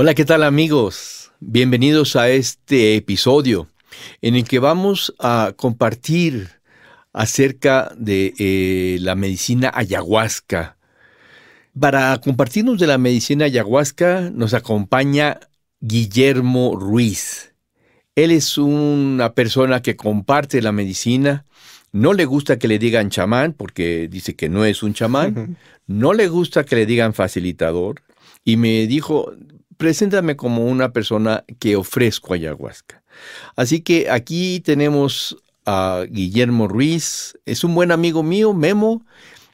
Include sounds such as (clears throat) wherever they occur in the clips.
Hola, ¿qué tal amigos? Bienvenidos a este episodio en el que vamos a compartir acerca de eh, la medicina ayahuasca. Para compartirnos de la medicina ayahuasca nos acompaña Guillermo Ruiz. Él es una persona que comparte la medicina. No le gusta que le digan chamán porque dice que no es un chamán. (laughs) No le gusta que le digan facilitador. Y me dijo, preséntame como una persona que ofrezco ayahuasca. Así que aquí tenemos a Guillermo Ruiz, es un buen amigo mío, Memo.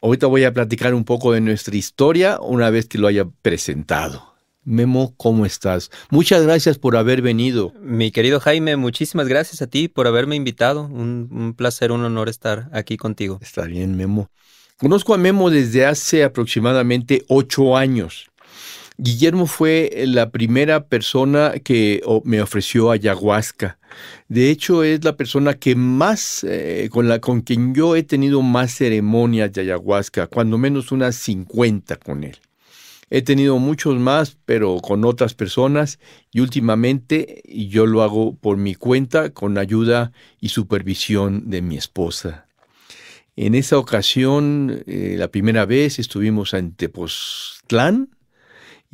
Ahorita voy a platicar un poco de nuestra historia una vez que lo haya presentado. Memo, ¿cómo estás? Muchas gracias por haber venido. Mi querido Jaime, muchísimas gracias a ti por haberme invitado. Un, un placer, un honor estar aquí contigo. Está bien, Memo. Conozco a Memo desde hace aproximadamente ocho años. Guillermo fue la primera persona que me ofreció ayahuasca. De hecho, es la persona que más, eh, con, la, con quien yo he tenido más ceremonias de ayahuasca, cuando menos unas 50 con él. He tenido muchos más, pero con otras personas y últimamente yo lo hago por mi cuenta con ayuda y supervisión de mi esposa. En esa ocasión, eh, la primera vez estuvimos en Tepoztlán,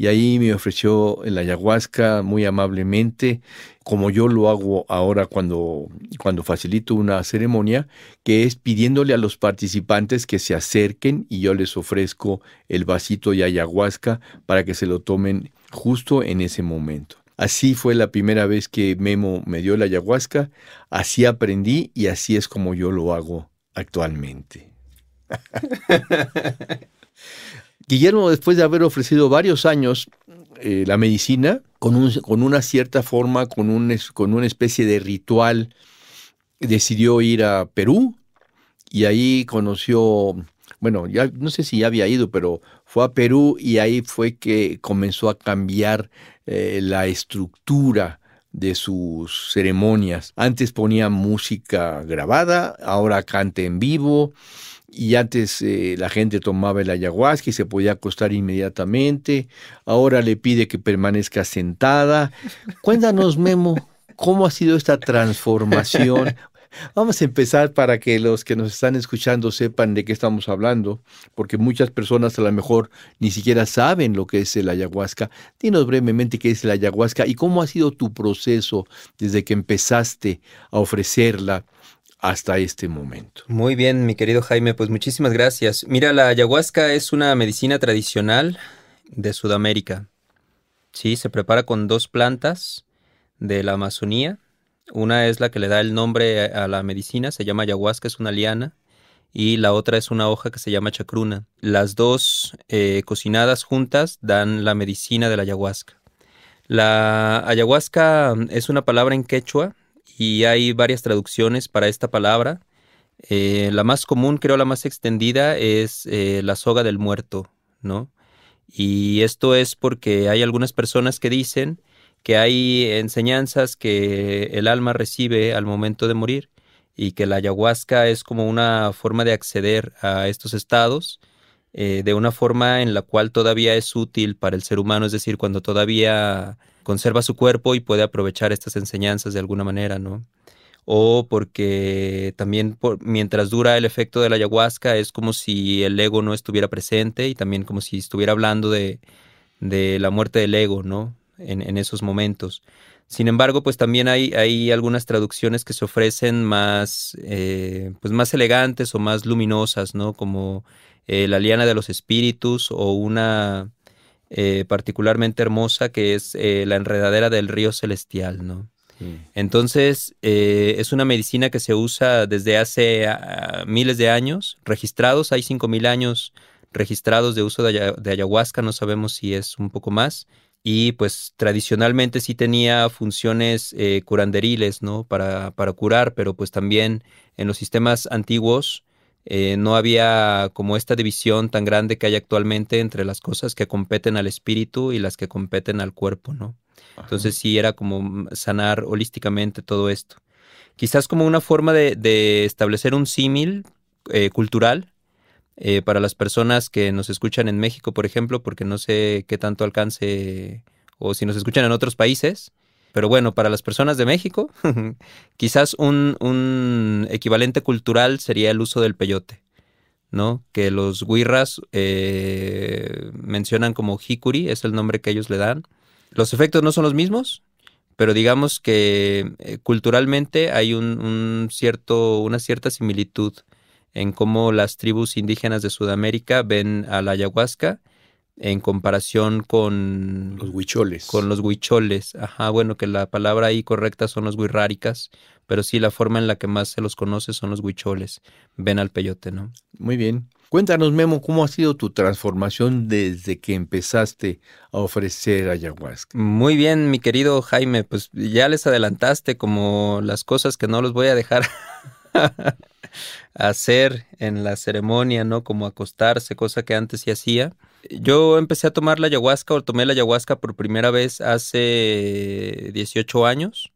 y ahí me ofreció el ayahuasca muy amablemente, como yo lo hago ahora cuando, cuando facilito una ceremonia, que es pidiéndole a los participantes que se acerquen y yo les ofrezco el vasito de ayahuasca para que se lo tomen justo en ese momento. Así fue la primera vez que Memo me dio la ayahuasca, así aprendí y así es como yo lo hago actualmente. (laughs) Guillermo, después de haber ofrecido varios años eh, la medicina, con, con, una cierta forma, con, un, con una especie de ritual, decidió ir a Perú y ahí conoció, bueno, ya no sé si ya había ido, pero fue a Perú y ahí fue que comenzó a cambiar eh, la estructura de sus ceremonias. Antes ponía música grabada, ahora canta en vivo y antes eh, la gente tomaba el ayahuasca y se podía acostar inmediatamente, ahora le pide que permanezca sentada. Cuéntanos, Memo, ¿cómo ha sido esta transformación? Vamos a empezar para que los que nos están escuchando sepan de qué estamos hablando, porque muchas personas a lo mejor ni siquiera saben lo que es el ayahuasca. Dinos brevemente qué es el ayahuasca y cómo ha sido tu proceso desde que empezaste a ofrecerla hasta este momento. Muy bien, mi querido Jaime, pues muchísimas gracias. Mira, la ayahuasca es una medicina tradicional de Sudamérica. Sí, se prepara con dos plantas de la Amazonía. Una es la que le da el nombre a la medicina, se llama ayahuasca, es una liana, y la otra es una hoja que se llama chacruna. Las dos eh, cocinadas juntas dan la medicina de la ayahuasca. La ayahuasca es una palabra en quechua y hay varias traducciones para esta palabra. Eh, la más común, creo la más extendida, es eh, la soga del muerto, ¿no? Y esto es porque hay algunas personas que dicen que hay enseñanzas que el alma recibe al momento de morir y que la ayahuasca es como una forma de acceder a estos estados eh, de una forma en la cual todavía es útil para el ser humano, es decir, cuando todavía conserva su cuerpo y puede aprovechar estas enseñanzas de alguna manera, ¿no? O porque también mientras dura el efecto de la ayahuasca es como si el ego no estuviera presente y también como si estuviera hablando de, de la muerte del ego, ¿no? En, en, esos momentos. Sin embargo, pues también hay, hay algunas traducciones que se ofrecen más, eh, pues más elegantes o más luminosas, ¿no? Como eh, la liana de los espíritus o una eh, particularmente hermosa que es eh, la enredadera del río celestial, ¿no? Entonces, eh, es una medicina que se usa desde hace ah, miles de años, registrados, hay 5.000 años registrados de uso de, ayahuasca, no sabemos si es un poco más, y pues tradicionalmente sí tenía funciones eh, curanderiles, ¿no? Para, para, curar, pero pues también en los sistemas antiguos eh, no había como esta división tan grande que hay actualmente entre las cosas que competen al espíritu y las que competen al cuerpo, ¿no? Entonces sí era como sanar holísticamente todo esto. Quizás como una forma de, establecer un símil eh, cultural eh, para las personas que nos escuchan en México, por ejemplo, porque no sé qué tanto alcance o si nos escuchan en otros países. Pero bueno, para las personas de México, (laughs) quizás un, equivalente cultural sería el uso del peyote, ¿no? Que los guirras eh, mencionan como hikuri, es el nombre que ellos le dan. Los efectos no son los mismos, pero digamos que eh, culturalmente hay un, cierto, una cierta similitud en cómo las tribus indígenas de Sudamérica ven a la ayahuasca en comparación con los huicholes. Con los huicholes. Ajá, bueno, que la palabra ahí correcta son los huirráricas, pero sí la forma en la que más se los conoce son los huicholes. Ven al peyote, ¿no? Muy bien. Cuéntanos, Memo, ¿cómo ha sido tu transformación desde que empezaste a ofrecer ayahuasca? Muy bien, mi querido Jaime, pues ya les adelantaste como las cosas que no los voy a dejar (laughs) hacer en la ceremonia, ¿no? Como acostarse, cosa que antes sí hacía. Yo empecé a tomar la ayahuasca o tomé la ayahuasca por primera vez hace 18 años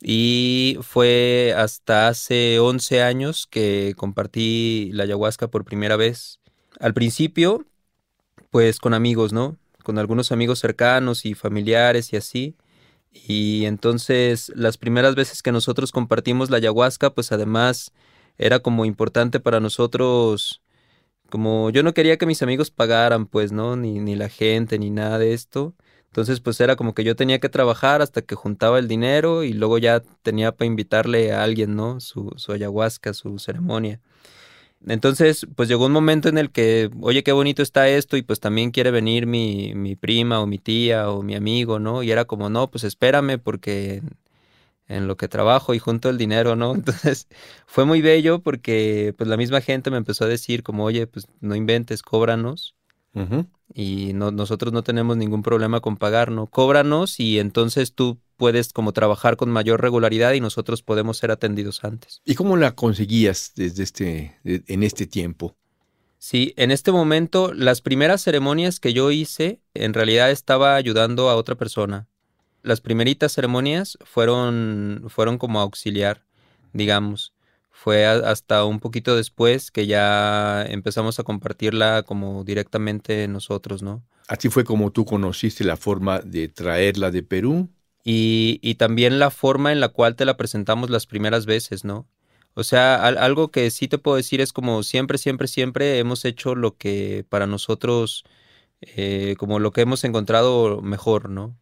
y fue hasta hace 11 años que compartí la ayahuasca por primera vez. Al principio, pues con amigos, ¿no? Con algunos amigos cercanos y familiares y así. Y entonces las primeras veces que nosotros compartimos la ayahuasca, pues además era como importante para nosotros, como yo no quería que mis amigos pagaran, pues, ¿no? Ni, ni la gente, ni nada de esto. Entonces, pues era como que yo tenía que trabajar hasta que juntaba el dinero y luego ya tenía para invitarle a alguien, ¿no? Su, su ayahuasca, su ceremonia. Entonces, pues llegó un momento en el que, oye, qué bonito está esto y pues también quiere venir mi, mi prima o mi tía o mi amigo, ¿no? Y era como, no, pues espérame porque en lo que trabajo y junto el dinero, ¿no? (laughs) Entonces fue muy bello porque pues la misma gente me empezó a decir como, oye, pues no inventes, cóbranos. Y no, nosotros no tenemos ningún problema con pagar, ¿no? Cóbranos y entonces tú puedes como trabajar con mayor regularidad y nosotros podemos ser atendidos antes. ¿Y cómo la conseguías desde este, en este tiempo? Sí, en este momento las primeras ceremonias que yo hice en realidad estaba ayudando a otra persona las primeritas ceremonias fueron, fueron como auxiliar, digamos. Fue hasta un poquito después que ya empezamos a compartirla como directamente nosotros, ¿no? Así fue como tú conociste la forma de traerla de Perú. Y, y también la forma en la cual te la presentamos las primeras veces, ¿no? O sea, algo que sí te puedo decir es como siempre, siempre, siempre hemos hecho lo que para nosotros, eh, como lo que hemos encontrado mejor, ¿no?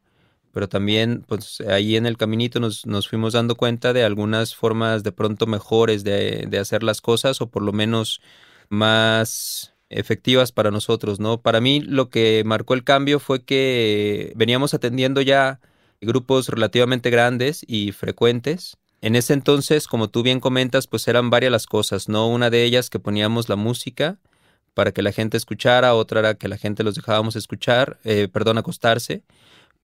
Pero también pues ahí en el caminito nos, nos fuimos dando cuenta de algunas formas de pronto mejores de, de, hacer las cosas o por lo menos más efectivas para nosotros, ¿no? Para mí lo que marcó el cambio fue que veníamos atendiendo ya grupos relativamente grandes y frecuentes. En ese entonces, como tú bien comentas, pues eran varias las cosas, ¿no? Una de ellas que poníamos la música para que la gente escuchara, otra era que la gente los dejábamos escuchar, eh, perdón, acostarse.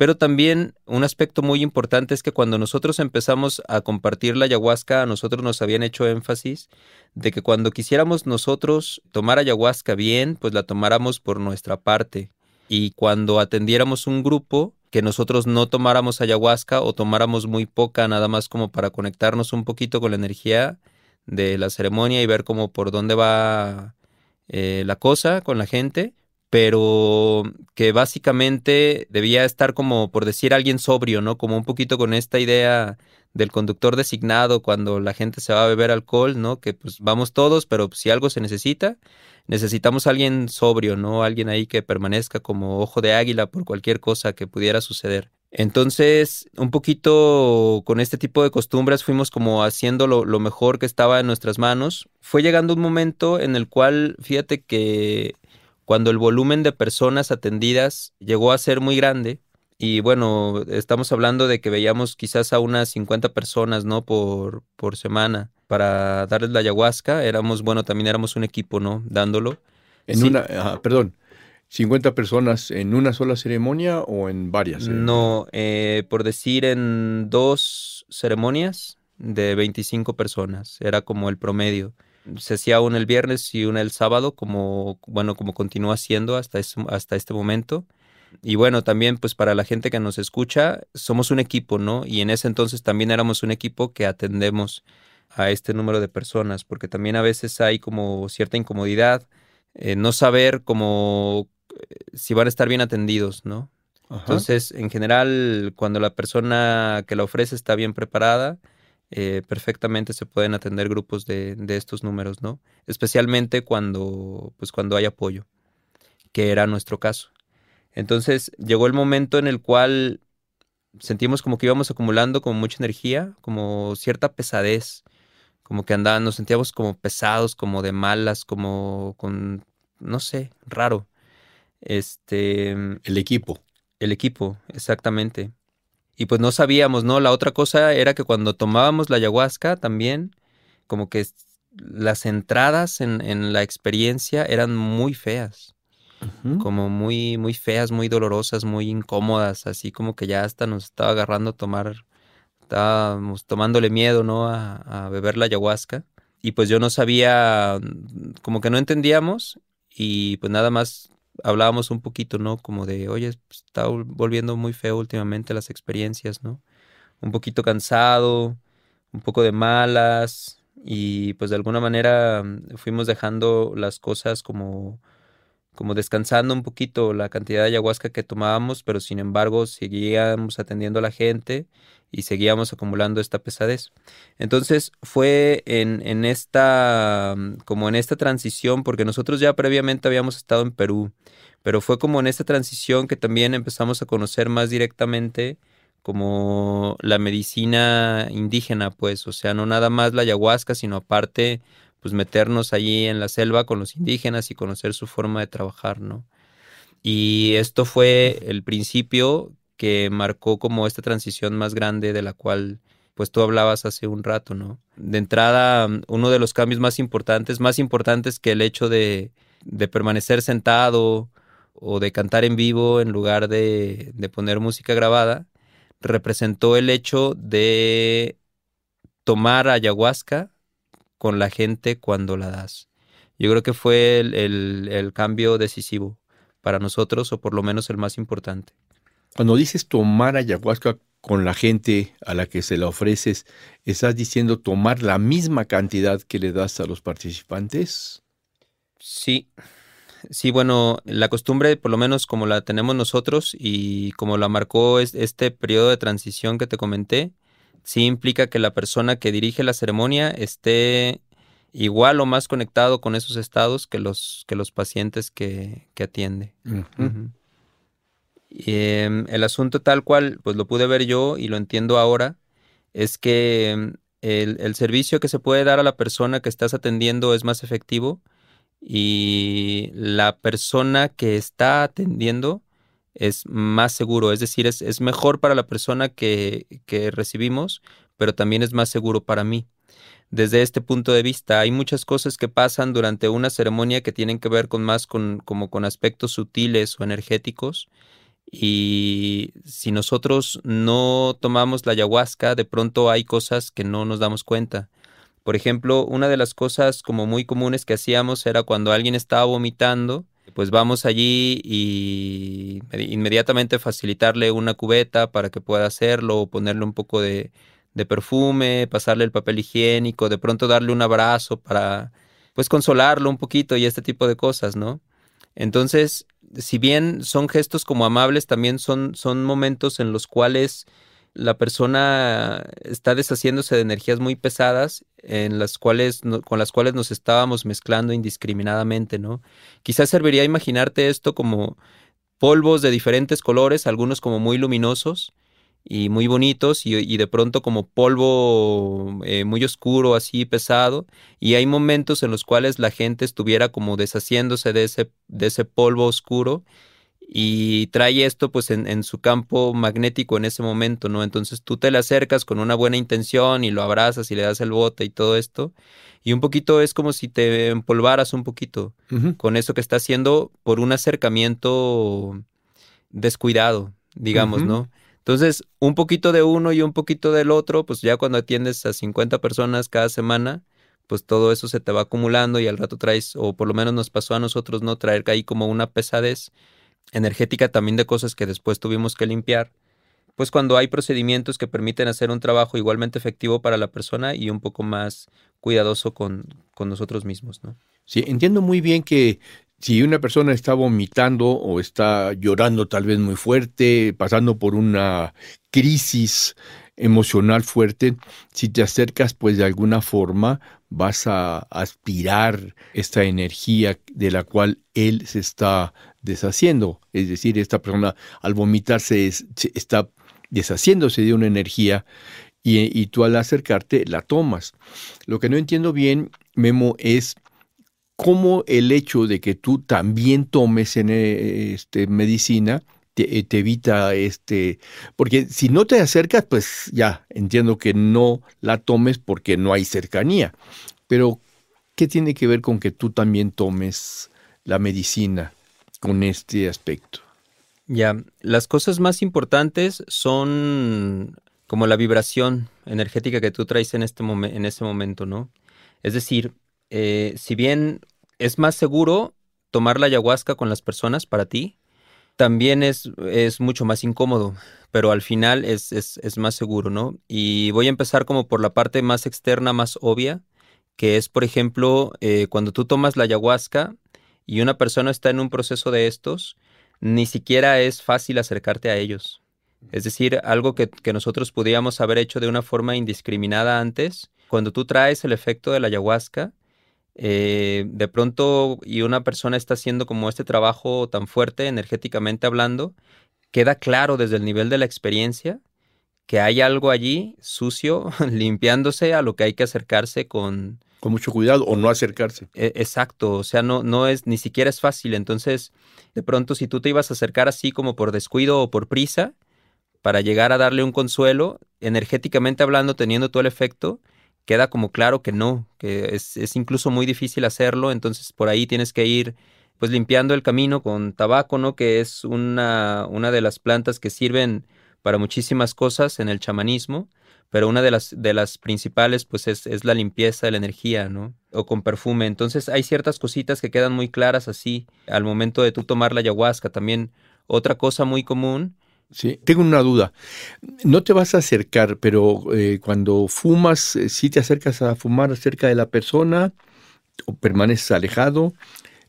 Pero también un aspecto muy importante es que cuando nosotros empezamos a compartir la ayahuasca, a nosotros nos habían hecho énfasis de que cuando quisiéramos nosotros tomar ayahuasca bien, pues la tomáramos por nuestra parte. Y cuando atendiéramos un grupo, que nosotros no tomáramos ayahuasca o tomáramos muy poca, nada más como para conectarnos un poquito con la energía de la ceremonia y ver cómo por dónde va eh, la cosa con la gente pero que básicamente debía estar como, por decir, alguien sobrio, ¿no? Como un poquito con esta idea del conductor designado cuando la gente se va a beber alcohol, ¿no? Que pues vamos todos, pero si algo se necesita, necesitamos alguien sobrio, ¿no? Alguien ahí que permanezca como ojo de águila por cualquier cosa que pudiera suceder. Entonces, un poquito con este tipo de costumbres fuimos como haciendo lo, lo mejor que estaba en nuestras manos. Fue llegando un momento en el cual, fíjate que cuando el volumen de personas atendidas llegó a ser muy grande, y bueno, estamos hablando de que veíamos quizás a unas 50 personas, ¿no? Por, por semana para darles la ayahuasca. Éramos, bueno, también éramos un equipo, ¿no? Dándolo. En una, perdón, 50 personas en una sola ceremonia o en varias? No, eh, por decir en dos ceremonias de 25 personas, era como el promedio. Se hacía una el viernes y una el sábado, como, bueno, como continúa siendo hasta, hasta este momento. Y bueno, también pues para la gente que nos escucha, somos un equipo, ¿no? Y en ese entonces también éramos un equipo que atendemos a este número de personas, porque también a veces hay como cierta incomodidad, eh, no saber cómo eh, si van a estar bien atendidos, ¿no? Entonces, en general, cuando la persona que la ofrece está bien preparada, eh, perfectamente se pueden atender grupos de, de, estos números, ¿no? Especialmente cuando, pues, cuando hay apoyo, que era nuestro caso. Entonces llegó el momento en el cual sentimos como que íbamos acumulando como mucha energía, como cierta pesadez, como que andaban, nos sentíamos como pesados, como de malas, como con, no sé, raro. Este. El equipo. El equipo, exactamente. Y pues no sabíamos, ¿no? La otra cosa era que cuando tomábamos la ayahuasca también, como que las entradas en, en la experiencia eran muy feas como muy, muy feas, muy dolorosas, muy incómodas, así como que ya hasta nos estaba agarrando a tomar, estábamos tomándole miedo, ¿no? A, beber la ayahuasca. Y pues yo no sabía, como que no entendíamos y pues nada más hablábamos un poquito, ¿no? Como de, oye, pues, está volviendo muy feo últimamente las experiencias, ¿no? Un poquito cansado, un poco de malas y pues de alguna manera fuimos dejando las cosas como como descansando un poquito la cantidad de ayahuasca que tomábamos, pero sin embargo seguíamos atendiendo a la gente y seguíamos acumulando esta pesadez. Entonces fue en, en esta, como en esta transición, porque nosotros ya previamente habíamos estado en Perú, pero fue como en esta transición que también empezamos a conocer más directamente como la medicina indígena, pues, o sea, no nada más la ayahuasca, sino aparte pues meternos allí en la selva con los indígenas y conocer su forma de trabajar, ¿no? Y esto fue el principio que marcó como esta transición más grande de la cual pues tú hablabas hace un rato, ¿no? De entrada, uno de los cambios más importantes, más importantes que el hecho de, permanecer sentado o de cantar en vivo en lugar de poner música grabada, representó el hecho de tomar ayahuasca con la gente cuando la das. Yo creo que fue el, cambio decisivo para nosotros, o por lo menos el más importante. Cuando dices tomar ayahuasca con la gente a la que se la ofreces, ¿estás diciendo tomar la misma cantidad que le das a los participantes? Sí. Sí, bueno, la costumbre, por lo menos como la tenemos nosotros y como la marcó este periodo de transición que te comenté, sí implica que la persona que dirige la ceremonia esté igual o más conectado con esos estados que los, que los pacientes que, atiende. Em, el asunto tal cual, pues lo pude ver yo y lo entiendo ahora, es que el, el, servicio que se puede dar a la persona que estás atendiendo es más efectivo y la persona que está atendiendo es más seguro, es decir, es, mejor para la persona que, recibimos, pero también es más seguro para mí. Desde este punto de vista, hay muchas cosas que pasan durante una ceremonia que tienen que ver con más con, como con aspectos sutiles o energéticos. Y si nosotros no tomamos la ayahuasca, de pronto hay cosas que no nos damos cuenta. Por ejemplo, una de las cosas como muy comunes que hacíamos era cuando alguien estaba vomitando, pues vamos allí y inmediatamente facilitarle una cubeta para que pueda hacerlo, ponerle un poco de, perfume, pasarle el papel higiénico, de pronto darle un abrazo para pues consolarlo un poquito y este tipo de cosas, ¿no? Entonces, si bien son gestos como amables, también son, son momentos en los cuales la persona está deshaciéndose de energías muy pesadas en las cuales con las cuales nos estábamos mezclando indiscriminadamente, ¿no? Quizás serviría imaginarte esto como polvos de diferentes colores, algunos como muy luminosos y muy bonitos y, de pronto como polvo eh, muy oscuro, así pesado, y hay momentos en los cuales la gente estuviera como deshaciéndose de ese, de ese polvo oscuro y trae esto pues en, en, su campo magnético en ese momento, ¿no? Entonces tú te le acercas con una buena intención y lo abrazas y le das el bote y todo esto. Y un poquito es como si te empolvaras un poquito con eso que está haciendo por un acercamiento descuidado, digamos, ¿no? Entonces, un poquito de uno y un poquito del otro, pues ya cuando atiendes a 50 personas cada semana, pues todo eso se te va acumulando y al rato traes, o por lo menos nos pasó a nosotros, ¿no? Traer ahí como una pesadez energética también de cosas que después tuvimos que limpiar. Pues cuando hay procedimientos que permiten hacer un trabajo igualmente efectivo para la persona y un poco más cuidadoso con, con nosotros mismos, ¿no? Sí, entiendo muy bien que si una persona está vomitando o está llorando tal vez muy fuerte, pasando por una crisis emocional fuerte, si te acercas pues de alguna forma vas a aspirar esta energía de la cual él se está deshaciendo. Es decir, esta persona al vomitarse está deshaciéndose de una energía y, tú al acercarte la tomas. Lo que no entiendo bien, Memo, es cómo el hecho de que tú también tomes en este, medicina te, te, evita este, porque si no te acercas, pues ya entiendo que no la tomes porque no hay cercanía, pero ¿qué tiene que ver con que tú también tomes la medicina con este aspecto? Ya, las cosas más importantes son como la vibración energética que tú traes en, este en ese momento, ¿no? Es decir, eh, si bien es más seguro tomar la ayahuasca con las personas para ti, también es, es mucho más incómodo, pero al final es, es, más seguro, ¿no? Y voy a empezar como por la parte más externa, más obvia, que es, por ejemplo, eh, cuando tú tomas la ayahuasca y una persona está en un proceso de estos, ni siquiera es fácil acercarte a ellos. Es decir, algo que, nosotros podíamos haber hecho de una forma indiscriminada antes, cuando tú traes el efecto de la ayahuasca, eh, de pronto y una persona está haciendo como este trabajo tan fuerte energéticamente hablando, queda claro desde el nivel de la experiencia que hay algo allí sucio (laughs) limpiándose a lo que hay que acercarse con, con mucho cuidado o no acercarse. E, exacto, o sea, no, no es, ni siquiera es fácil. Entonces, de pronto, si tú te ibas a acercar así como por descuido o por prisa, para llegar a darle un consuelo, energéticamente hablando, teniendo todo el efecto, queda como claro que no, que es, es incluso muy difícil hacerlo. Entonces, por ahí tienes que ir pues limpiando el camino con tabaco, ¿no? Que es una, una de las plantas que sirven para muchísimas cosas en el chamanismo pero una de las, de las principales pues es, es, la limpieza de la energía, ¿no? O con perfume. Entonces hay ciertas cositas que quedan muy claras así al momento de tú tomar la ayahuasca. También otra cosa muy común. Sí, tengo una duda. No te vas a acercar, pero eh, cuando fumas, eh, si te acercas a fumar cerca de la persona o permaneces alejado,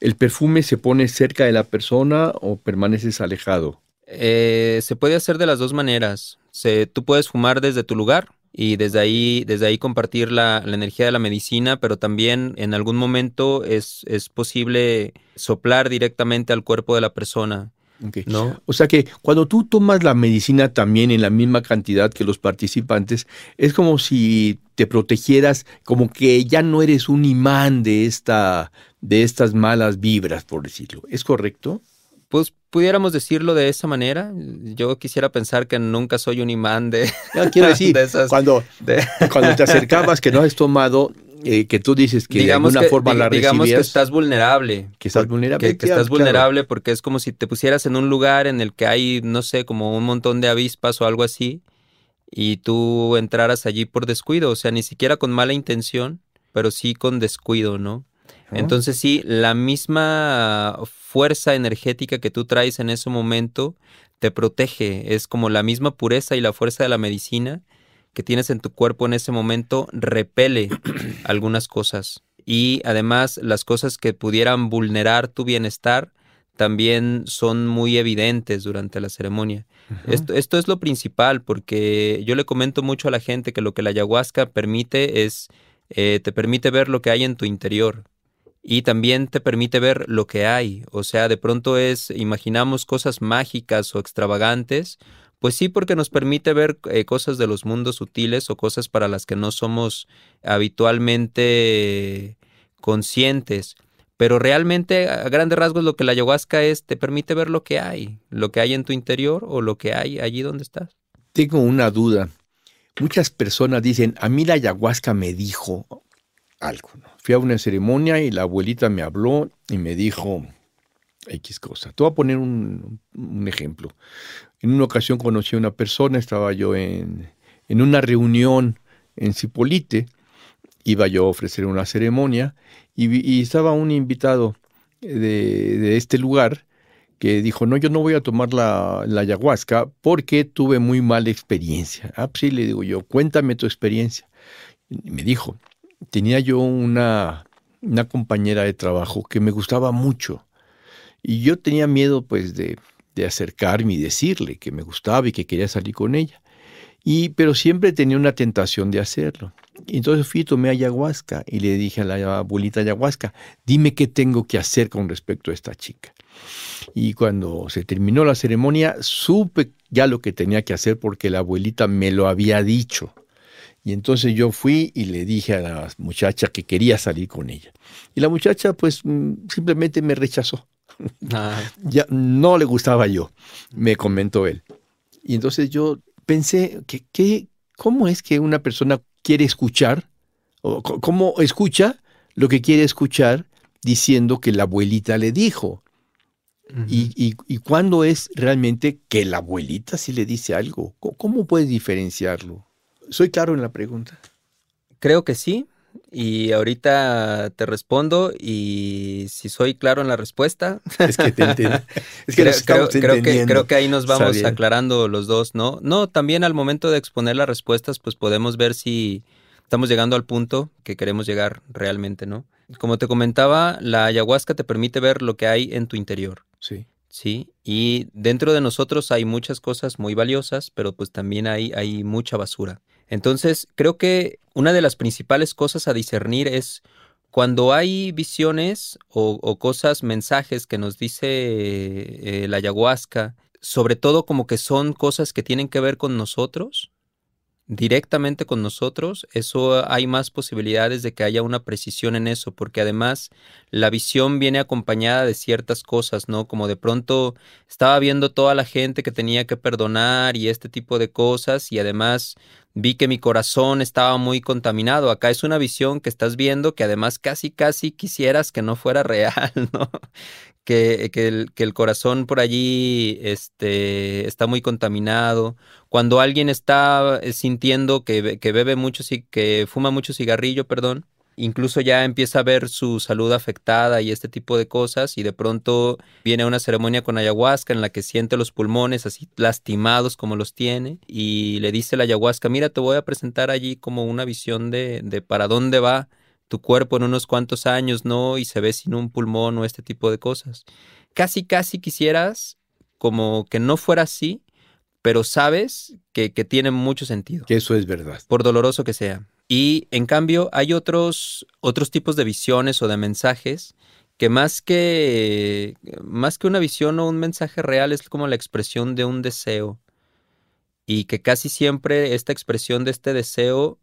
¿el perfume se pone cerca de la persona o permaneces alejado? Eh, se puede hacer de las dos maneras. Se, tú puedes fumar desde tu lugar y desde ahí, desde ahí compartir la, energía de la medicina, pero también en algún momento es, es posible soplar directamente al cuerpo de la persona. ¿no? O sea que cuando tú tomas la medicina también en la misma cantidad que los participantes, es como si te protegieras, como que ya no eres un imán de esta, de estas malas vibras, por decirlo. ¿Es correcto? Pues pudiéramos decirlo de esa manera. Yo quisiera pensar que nunca soy un imán de. quiero decir, (laughs) cuando, cuando te acercabas que no has tomado, eh, que tú dices que de alguna forma la recibías. Digamos que estás vulnerable. Que estás vulnerable. Que, estás vulnerable porque es como si te pusieras en un lugar en el que hay, no sé, como un montón de avispas o algo así, y tú entraras allí por descuido, o sea, ni siquiera con mala intención, pero sí con descuido, ¿no? Entonces sí, la misma fuerza energética que tú traes en ese momento te protege, es como la misma pureza y la fuerza de la medicina que tienes en tu cuerpo en ese momento repele (clears throat) algunas cosas. Y además las cosas que pudieran vulnerar tu bienestar también son muy evidentes durante la ceremonia. esto, esto, es lo principal porque yo le comento mucho a la gente que lo que la ayahuasca permite es, eh, te permite ver lo que hay en tu interior y también te permite ver lo que hay. O sea, de pronto es, imaginamos cosas mágicas o extravagantes, pues sí, porque nos permite ver eh, cosas de los mundos sutiles o cosas para las que no somos habitualmente conscientes. Pero realmente, a grandes rasgos, lo que la ayahuasca es, te permite ver lo que hay, lo que hay en tu interior o lo que hay allí donde estás. Tengo una duda. Muchas personas dicen, a mí la ayahuasca me dijo Fui a una ceremonia y la abuelita me habló y me dijo X cosa. Te voy a poner un, ejemplo. En una ocasión conocí a una persona, estaba yo en, una reunión en Cipolite, iba yo a ofrecer una ceremonia y, estaba un invitado de, este lugar que dijo, no, yo no voy a tomar la, la, ayahuasca porque tuve muy mala experiencia. Ah, pues sí, le digo yo, cuéntame tu experiencia. Y me dijo, tenía yo una, una compañera de trabajo que me gustaba mucho y yo tenía miedo pues de, de acercarme y decirle que me gustaba y que quería salir con ella. Y, pero siempre tenía una tentación de hacerlo. Entonces fui y tomé ayahuasca y le dije a la abuelita ayahuasca, dime qué tengo que hacer con respecto a esta chica. Y cuando se terminó la ceremonia, supe ya lo que tenía que hacer porque la abuelita me lo había dicho. Y entonces yo fui y le dije a la muchacha que quería salir con ella. Y la muchacha pues mm, simplemente me rechazó. Ah. ya no le gustaba yo, me comentó él. Y entonces yo pensé, que, ¿cómo es que una persona quiere escuchar? O, ¿Cómo escucha lo que quiere escuchar diciendo que la abuelita le dijo? y, y, y, cuándo es realmente que la abuelita sí le dice algo? ¿Cómo puedes diferenciarlo? ¿Soy claro en la pregunta? Creo que sí. Y ahorita te respondo y si soy claro en la respuesta. (laughs) Es que te entiendo. (laughs) Es que creo, que, creo que ahí nos vamos aclarando los dos, ¿no? No, también al momento de exponer las respuestas, pues podemos ver si estamos llegando al punto que queremos llegar realmente, ¿no? Como te comentaba, la ayahuasca te permite ver lo que hay en tu interior. Sí. Sí, y dentro de nosotros hay muchas cosas muy valiosas, pero pues también hay, hay mucha basura. Entonces, creo que una de las principales cosas a discernir es cuando hay visiones o, cosas, mensajes que nos dice eh, la ayahuasca, sobre todo como que son cosas que tienen que ver con nosotros, directamente con nosotros, eso hay más posibilidades de que haya una precisión en eso, porque además la visión viene acompañada de ciertas cosas, ¿no? Como de pronto estaba viendo toda la gente que tenía que perdonar y este tipo de cosas, y además vi que mi corazón estaba muy contaminado. Acá es una visión que estás viendo que además casi, casi quisieras que no fuera (laughs) real, ¿no? Que, que, el, que el, corazón por allí este, está muy contaminado. Cuando alguien está eh, sintiendo que, que bebe mucho, que fuma mucho cigarrillo, perdón, incluso ya empieza a ver su salud afectada y este tipo de cosas y de pronto viene a una ceremonia con ayahuasca en la que siente los pulmones así lastimados como los tiene y le dice la ayahuasca, mira, te voy a presentar allí como una visión de, de para dónde va tu cuerpo en unos cuantos años, ¿no? Y se ve sin un pulmón o este tipo de cosas. Casi, casi quisieras como que no fuera así, pero sabes que, que tiene mucho sentido. Que eso es verdad. Por doloroso que sea. Y en cambio hay otros, otros tipos de visiones o de mensajes que más que más que una visión o un mensaje real es como la expresión de un deseo. Y que casi siempre esta expresión de este deseo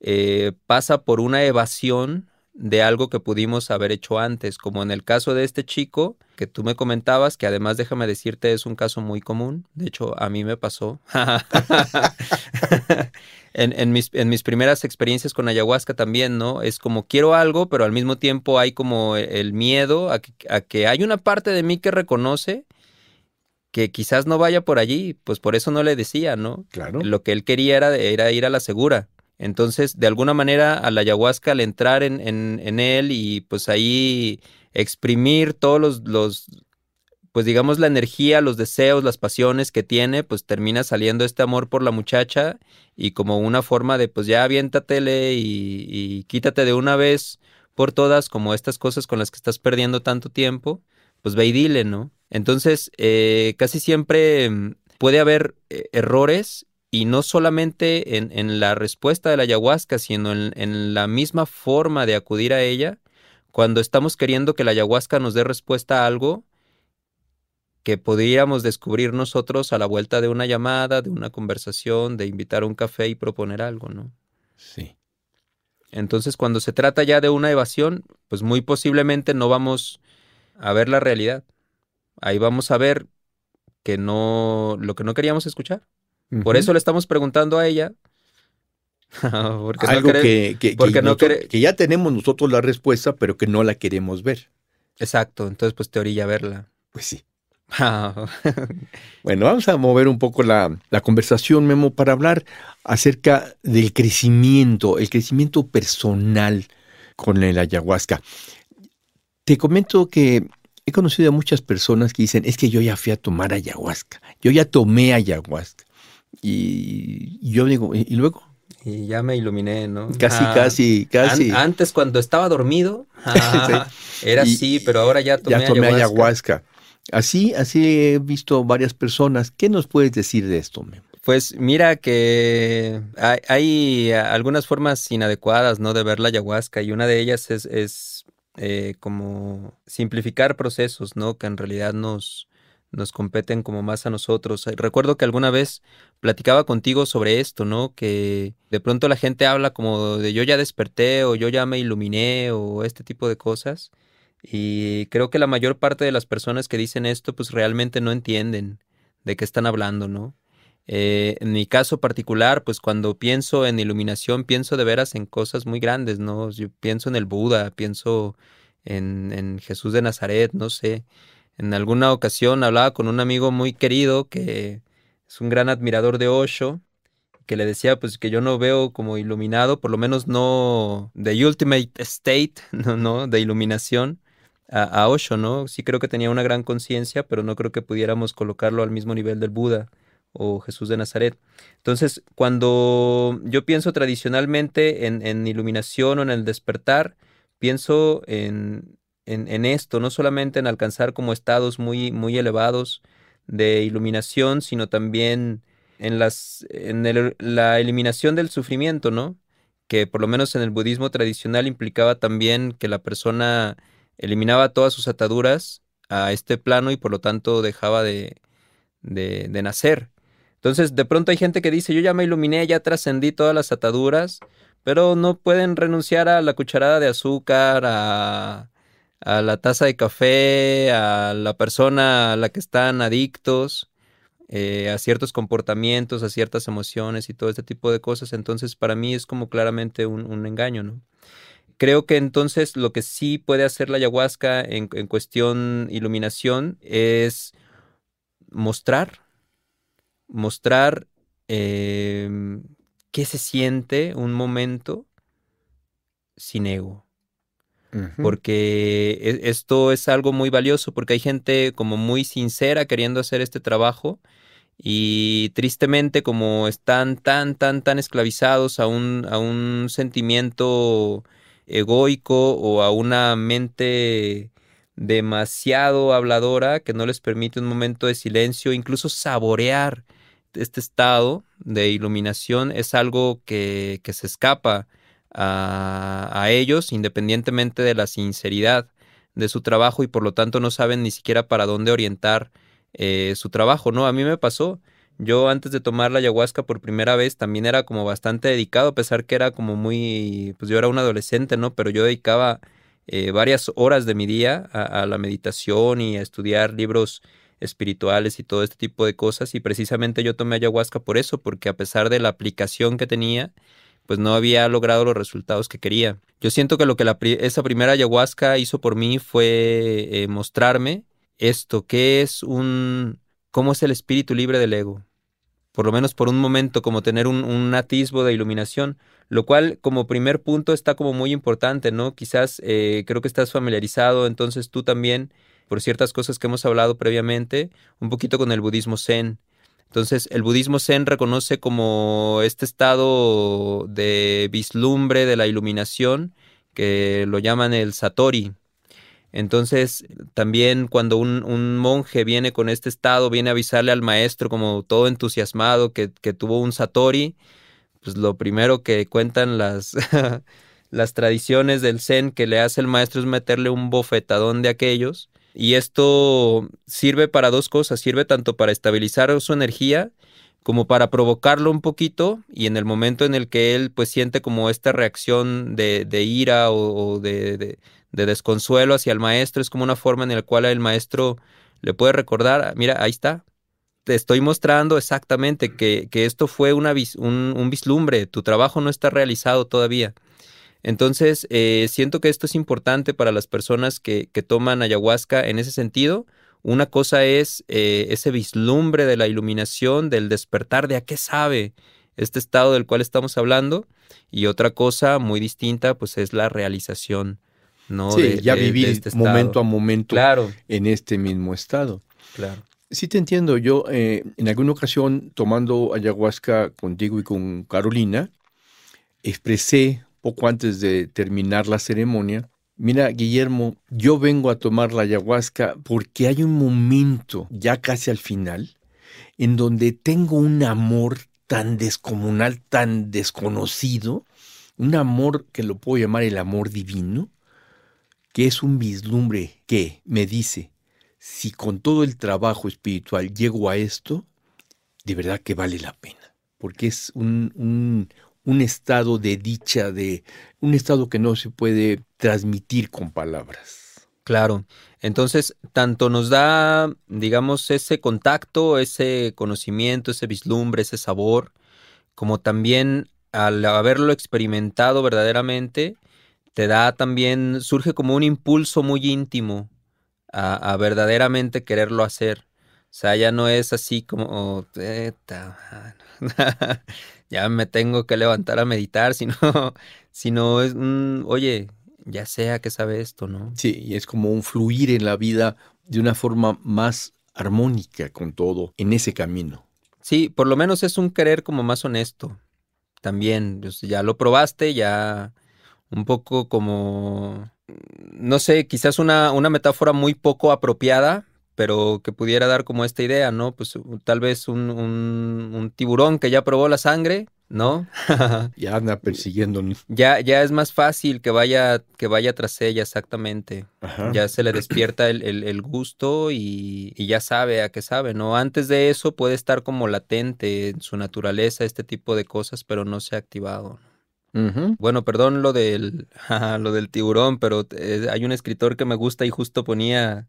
eh, pasa por una evasión de algo que pudimos haber hecho antes, como en el caso de este chico que tú me comentabas, que además déjame decirte es un caso muy común, de hecho a mí me pasó. (laughs) en, mis, en mis primeras experiencias con ayahuasca también, ¿no? Es como quiero algo, pero al mismo tiempo hay como el miedo a que, a que hay una parte de mí que reconoce que quizás no vaya por allí, pues por eso no le decía, ¿no? Claro. Lo que él quería era, era ir a la segura. Entonces, de alguna manera, a la ayahuasca, al entrar en, en, él y pues ahí exprimir todos los, los, pues digamos, la energía, los deseos, las pasiones que tiene, pues termina saliendo este amor por la muchacha y como una forma de, pues ya aviéntatele y, y quítate de una vez por todas, como estas cosas con las que estás perdiendo tanto tiempo, pues ve y dile, ¿no? Entonces, eh, casi siempre mm, puede haber eh, errores y no solamente en, la respuesta de la ayahuasca, sino en, la misma forma de acudir a ella, cuando estamos queriendo que la ayahuasca nos dé respuesta a algo que podríamos descubrir nosotros a la vuelta de una llamada, de una conversación, de invitar a un café y proponer algo, ¿no? Sí. Entonces, cuando se trata ya de una evasión, pues muy posiblemente no vamos a ver la realidad. Ahí vamos a ver que no lo que no queríamos escuchar. Por eso le estamos preguntando a ella. (laughs) porque Algo que, que, ya tenemos nosotros la respuesta, pero que no la queremos ver. Exacto, entonces pues te orilla verla. Pues sí. (laughs) bueno, vamos a mover un poco la, la, conversación, Memo, para hablar acerca del crecimiento, el crecimiento personal con el ayahuasca. Te comento que he conocido a muchas personas que dicen, es que yo ya fui a tomar ayahuasca, yo ya tomé ayahuasca. Y yo digo, ¿y luego? Y ya me iluminé, ¿no? Casi, casi, casi. antes cuando estaba dormido, (laughs) (laughs) era así, pero ahora ya tomé, ya tomé ayahuasca. Así, así he visto varias personas. ¿Qué nos puedes decir de esto, Memo? Pues mira que hay, algunas formas inadecuadas, ¿no? De ver la ayahuasca y una de ellas es, es eh, como simplificar procesos, ¿no? Que en realidad nos, nos competen como más a nosotros. Recuerdo que alguna vez platicaba contigo sobre esto, ¿no? Que de pronto la gente habla como de yo ya desperté o yo ya me iluminé o este tipo de cosas. Y creo que la mayor parte de las personas que dicen esto pues realmente no entienden de qué están hablando, ¿no? Eh, en mi caso particular, pues cuando pienso en iluminación, pienso de veras en cosas muy grandes, ¿no? Yo pienso en el Buda, pienso en, en Jesús de Nazaret, no sé. En alguna ocasión hablaba con un amigo muy querido que es un gran admirador de Osho, que le decía pues que yo no veo como iluminado, por lo menos no de ultimate state, (laughs) no, no de iluminación a, Osho, ¿no? Sí creo que tenía una gran conciencia, pero no creo que pudiéramos colocarlo al mismo nivel del Buda o Jesús de Nazaret. Entonces, cuando yo pienso tradicionalmente en, en iluminación o en el despertar, pienso en, en, esto, no solamente en alcanzar como estados muy, muy elevados de iluminación, sino también en, las, en la eliminación del sufrimiento, ¿no? Que por lo menos en el budismo tradicional implicaba también que la persona eliminaba todas sus ataduras a este plano y por lo tanto dejaba de, de, de nacer. Entonces, de pronto hay gente que dice, yo ya me iluminé, ya trascendí todas las ataduras, pero no pueden renunciar a la cucharada de azúcar, a, a la taza de café, a la persona a la que están adictos, eh, a ciertos comportamientos, a ciertas emociones y todo este tipo de cosas. Entonces, para mí es como claramente un, un engaño, ¿no? Creo que entonces lo que sí puede hacer la ayahuasca en, cuestión iluminación es mostrar, mostrar em, qué se siente un momento sin ego. Porque e, esto es algo muy valioso, porque hay gente como muy sincera queriendo hacer este trabajo y tristemente como están tan, tan, tan esclavizados a un, a un sentimiento egoico o a una mente demasiado habladora que no les permite un momento de silencio, incluso saborear este estado de iluminación es algo que, que se escapa a, a, ellos independientemente de la sinceridad de su trabajo y por lo tanto no saben ni siquiera para dónde orientar eh, su trabajo, ¿no? A mí me pasó, yo antes de tomar la ayahuasca por primera vez también era como bastante dedicado, a pesar que era como muy, pues yo era un adolescente, ¿no? Pero yo dedicaba eh, varias horas de mi día a, la meditación y a estudiar libros espirituales y todo este tipo de cosas y precisamente yo tomé ayahuasca por eso, porque a pesar de la aplicación que tenía, pues no había logrado los resultados que quería. Yo siento que lo que la, esa primera ayahuasca hizo por mí fue eh, mostrarme esto, que es un, cómo es el espíritu libre del ego, por lo menos por un momento, como tener un, atisbo de iluminación, lo cual como primer punto está como muy importante, ¿no? Quizás eh, creo que estás familiarizado, entonces tú también, por ciertas cosas que hemos hablado previamente, un poquito con el budismo zen. Entonces, el budismo zen reconoce como este estado de vislumbre de la iluminación, que lo llaman el satori, entonces, también cuando un, monje viene con este estado, viene a avisarle al maestro como todo entusiasmado que, tuvo un satori, pues lo primero que cuentan las, (laughs) las tradiciones del zen que le hace el maestro es meterle un bofetadón de aquellos. Y esto sirve para dos cosas, sirve tanto para estabilizar su energía, como para provocarlo un poquito y en el momento en el que él pues siente como esta reacción de, ira o, de, desconsuelo hacia el maestro, es como una forma en la cual el maestro le puede recordar, mira, ahí está, te estoy mostrando exactamente que, esto fue una, un, un, vislumbre, tu trabajo no está realizado todavía. Entonces, eh, siento que esto es importante para las personas que, que toman ayahuasca en ese sentido, una cosa es eh, ese vislumbre de la iluminación, del despertar de a qué sabe este estado del cual estamos hablando, y otra cosa muy distinta, pues es la realización, ¿no? Sí, ya vivir este momento a momento claro. en este mismo estado. Claro. Sí te entiendo. Yo eh, en alguna ocasión tomando ayahuasca contigo y con Carolina, expresé poco antes de terminar la ceremonia Mira, Guillermo, yo vengo a tomar la ayahuasca porque hay un momento, ya casi al final, en donde tengo un amor tan descomunal, tan desconocido, un amor que lo puedo llamar el amor divino, que es un vislumbre que me dice, si con todo el trabajo espiritual llego a esto, de verdad que vale la pena, porque es un, un, un estado de dicha, de un estado que no se puede transmitir con palabras. Claro. Entonces, tanto nos da, digamos, ese contacto, ese conocimiento, ese vislumbre, ese sabor, como también al haberlo experimentado verdaderamente, te da también, surge como un impulso muy íntimo a, verdaderamente quererlo hacer. O sea, ya no es así como, (laughs) ya me tengo que levantar a meditar, sino, (laughs) sino es un, oye, ya sea que sabe esto, ¿no? Sí, y es como un fluir en la vida de una forma más armónica con todo en ese camino. Sí, por lo menos es un querer como más honesto. También, pues, ya lo probaste, ya un poco como, no sé, quizás una, una metáfora muy poco apropiada, pero que pudiera dar como esta idea, ¿no? Pues tal vez un, un, tiburón que ya probó la sangre, ¿no? (laughs) ya anda persiguiendo. Ya, ya es más fácil que vaya, que vaya tras ella, exactamente. Ya se le despierta el, el, gusto y, y, ya sabe a qué sabe, ¿no? Antes de eso puede estar como latente en su naturaleza este tipo de cosas, pero no se ha activado. Bueno, perdón lo del, (laughs) lo del tiburón, pero eh, hay un escritor que me gusta y justo ponía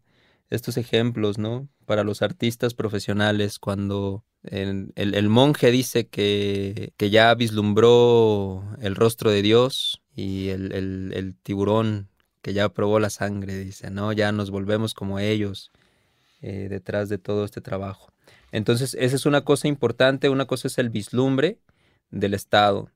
estos ejemplos, ¿no? Para los artistas profesionales, cuando el, monje dice que, que, ya vislumbró el rostro de Dios y el, el, tiburón que ya probó la sangre, dice, ¿no? Ya nos volvemos como ellos eh, detrás de todo este trabajo. Entonces, esa es una cosa importante, una cosa es el vislumbre del Estado.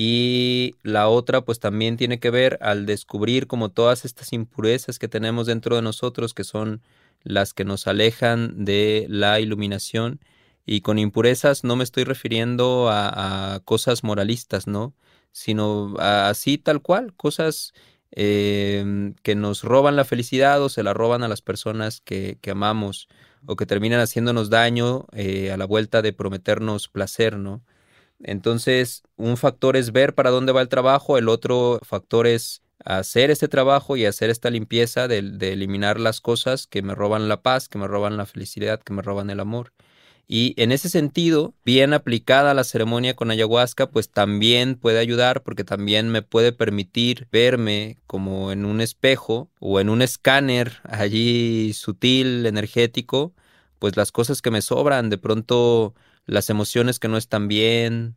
Y la otra, pues también tiene que ver al descubrir como todas estas impurezas que tenemos dentro de nosotros, que son las que nos alejan de la iluminación. Y con impurezas no me estoy refiriendo a, cosas moralistas, ¿no? Sino así tal cual, cosas em, que nos roban la felicidad o se la roban a las personas que, amamos o que terminan haciéndonos daño eh, a la vuelta de prometernos placer, ¿no? Entonces, un factor es ver para dónde va el trabajo, el otro factor es hacer este trabajo y hacer esta limpieza de, eliminar las cosas que me roban la paz, que me roban la felicidad, que me roban el amor. Y en ese sentido, bien aplicada la ceremonia con ayahuasca, pues también puede ayudar porque también me puede permitir verme como en un espejo o en un escáner allí sutil, energético, pues las cosas que me sobran, de pronto las emociones que no están bien,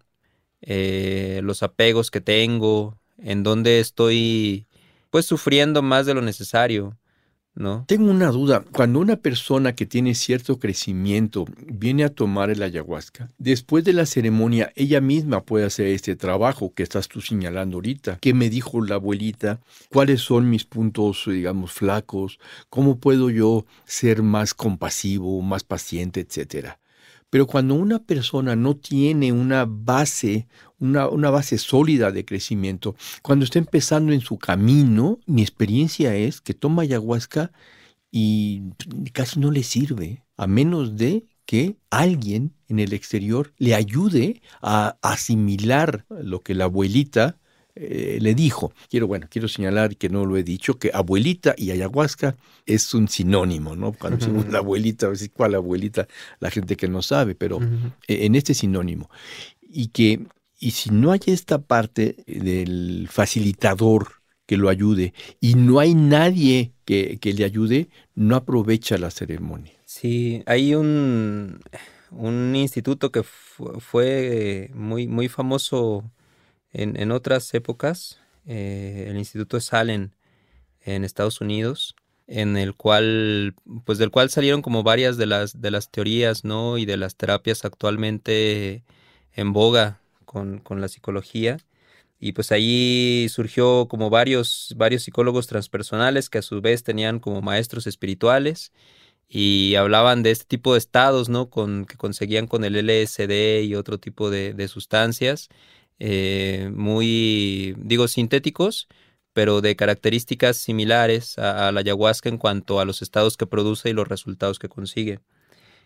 eh, los apegos que tengo, en donde estoy pues sufriendo más de lo necesario. ¿No? Tengo una duda. Cuando una persona que tiene cierto crecimiento viene a tomar el ayahuasca, después de la ceremonia, ella misma puede hacer este trabajo que estás tú señalando ahorita. ¿Qué me dijo la abuelita? ¿Cuáles son mis puntos, digamos, flacos? ¿Cómo puedo yo ser más compasivo, más paciente, etcétera? Pero cuando una persona no tiene una base, una, base sólida de crecimiento, cuando está empezando en su camino, mi experiencia es que toma ayahuasca y casi no le sirve, a menos de que alguien en el exterior le ayude a asimilar lo que la abuelita eh, le dijo, quiero, bueno, quiero señalar que no lo he dicho, que abuelita y ayahuasca es un sinónimo, ¿no? Cuando decimos la abuelita, a veces, ¿cuál abuelita? La gente que no sabe, pero eh, en este sinónimo. Y que, y si no hay esta parte del facilitador que lo ayude y no hay nadie que, que le ayude, no aprovecha la ceremonia. Sí, hay un, un instituto que fue muy, muy famoso en, otras épocas, eh, el Instituto de Salem en Estados Unidos, en el cual, pues del cual salieron como varias de las, de las teorías, ¿no? Y de las terapias actualmente en boga con, con la psicología. Y pues ahí surgió como varios, varios psicólogos transpersonales que a su vez tenían como maestros espirituales y hablaban de este tipo de estados, ¿no? Con, que conseguían con el LSD y otro tipo de, de sustancias eh, muy, digo, sintéticos, pero de características similares a, la ayahuasca en cuanto a los estados que produce y los resultados que consigue.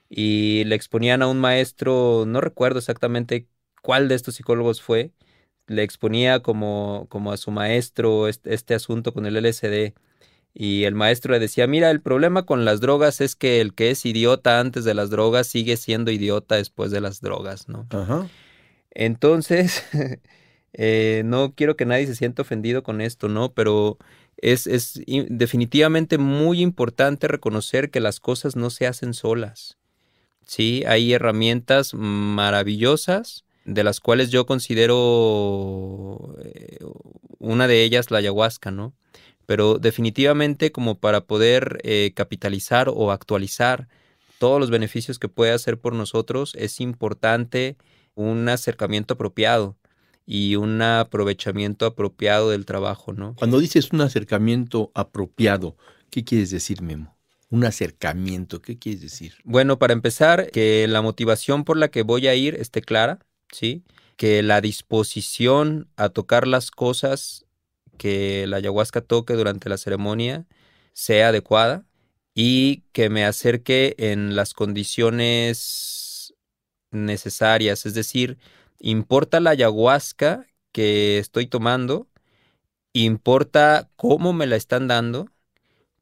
Y le exponían a un maestro, no recuerdo exactamente cuál de estos psicólogos fue, le exponía como, como a su maestro este, este asunto con el LSD. Y el maestro le decía, mira, el problema con las drogas es que el que es idiota antes de las drogas sigue siendo idiota después de las drogas, ¿no? Ajá. Entonces, (laughs) eh, no quiero que nadie se sienta ofendido con esto, ¿no? Pero es, es definitivamente muy importante reconocer que las cosas no se hacen solas. Sí, hay herramientas maravillosas de las cuales yo considero eh, una de ellas la ayahuasca, ¿no? Pero definitivamente como para poder eh, capitalizar o actualizar todos los beneficios que puede hacer por nosotros, es importante un acercamiento apropiado y un aprovechamiento apropiado del trabajo, ¿no? Cuando dices un acercamiento apropiado, ¿qué quieres decir, Memo? Un acercamiento, ¿qué quieres decir? Bueno, para empezar, que la motivación por la que voy a ir esté clara, ¿sí? Que la disposición a tocar las cosas que la ayahuasca toque durante la ceremonia sea adecuada y que me acerque en las condiciones necesarias, es decir, importa la ayahuasca que estoy tomando, importa cómo me la están dando,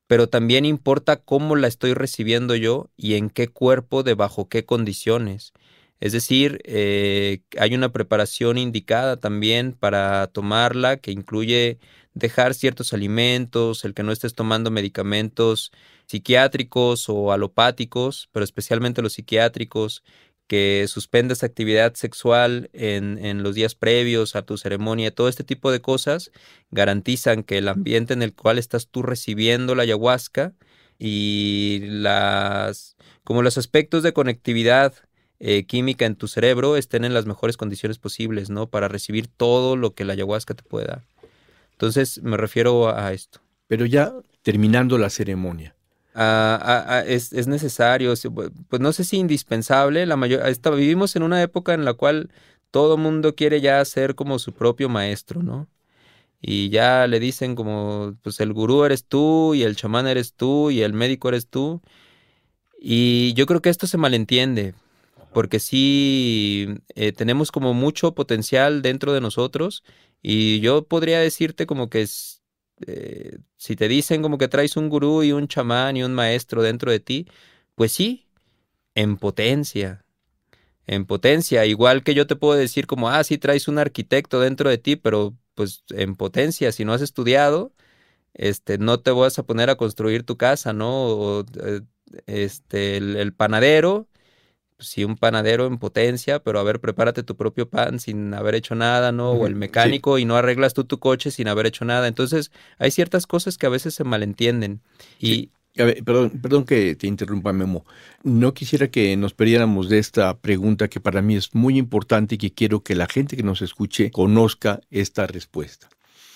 pero también importa cómo la estoy recibiendo yo y en qué cuerpo, de bajo qué condiciones. Es decir, eh, hay una preparación indicada también para tomarla que incluye dejar ciertos alimentos, el que no estés tomando medicamentos psiquiátricos o alopáticos, pero especialmente los psiquiátricos, que suspendas actividad sexual en, los días previos a tu ceremonia, todo este tipo de cosas garantizan que el ambiente en el cual estás tú recibiendo la ayahuasca y las como los aspectos de conectividad eh, química en tu cerebro estén en las mejores condiciones posibles, ¿no? Para recibir todo lo que la ayahuasca te puede dar. Entonces me refiero a esto. Pero ya terminando la ceremonia, es, es, necesario, pues no sé si indispensable, la mayor, vivimos en una época en la cual todo mundo quiere ya ser como su propio maestro, ¿no? Y ya le dicen como, pues el gurú eres tú, y el chamán eres tú, y el médico eres tú. Y yo creo que esto se malentiende, porque sí eh, tenemos como mucho potencial dentro de nosotros, y yo podría decirte como que es, eh, si te dicen como que traes un gurú y un chamán y un maestro dentro de ti, pues sí, en potencia. En potencia, igual que yo te puedo decir como, ah, sí traes un arquitecto dentro de ti, pero pues en potencia, si no has estudiado, este, no te vas a poner a construir tu casa, ¿no? O, eh, este, el panadero, sí, un panadero en potencia, pero a ver, prepárate tu propio pan sin haber hecho nada, ¿no? O el mecánico y no arreglas tú tu coche sin haber hecho nada. Entonces, hay ciertas cosas que a veces se malentienden. Y. A ver, perdón, perdón que te interrumpa, Memo. No quisiera que nos perdiéramos de esta pregunta que para mí es muy importante y que quiero que la gente que nos escuche conozca esta respuesta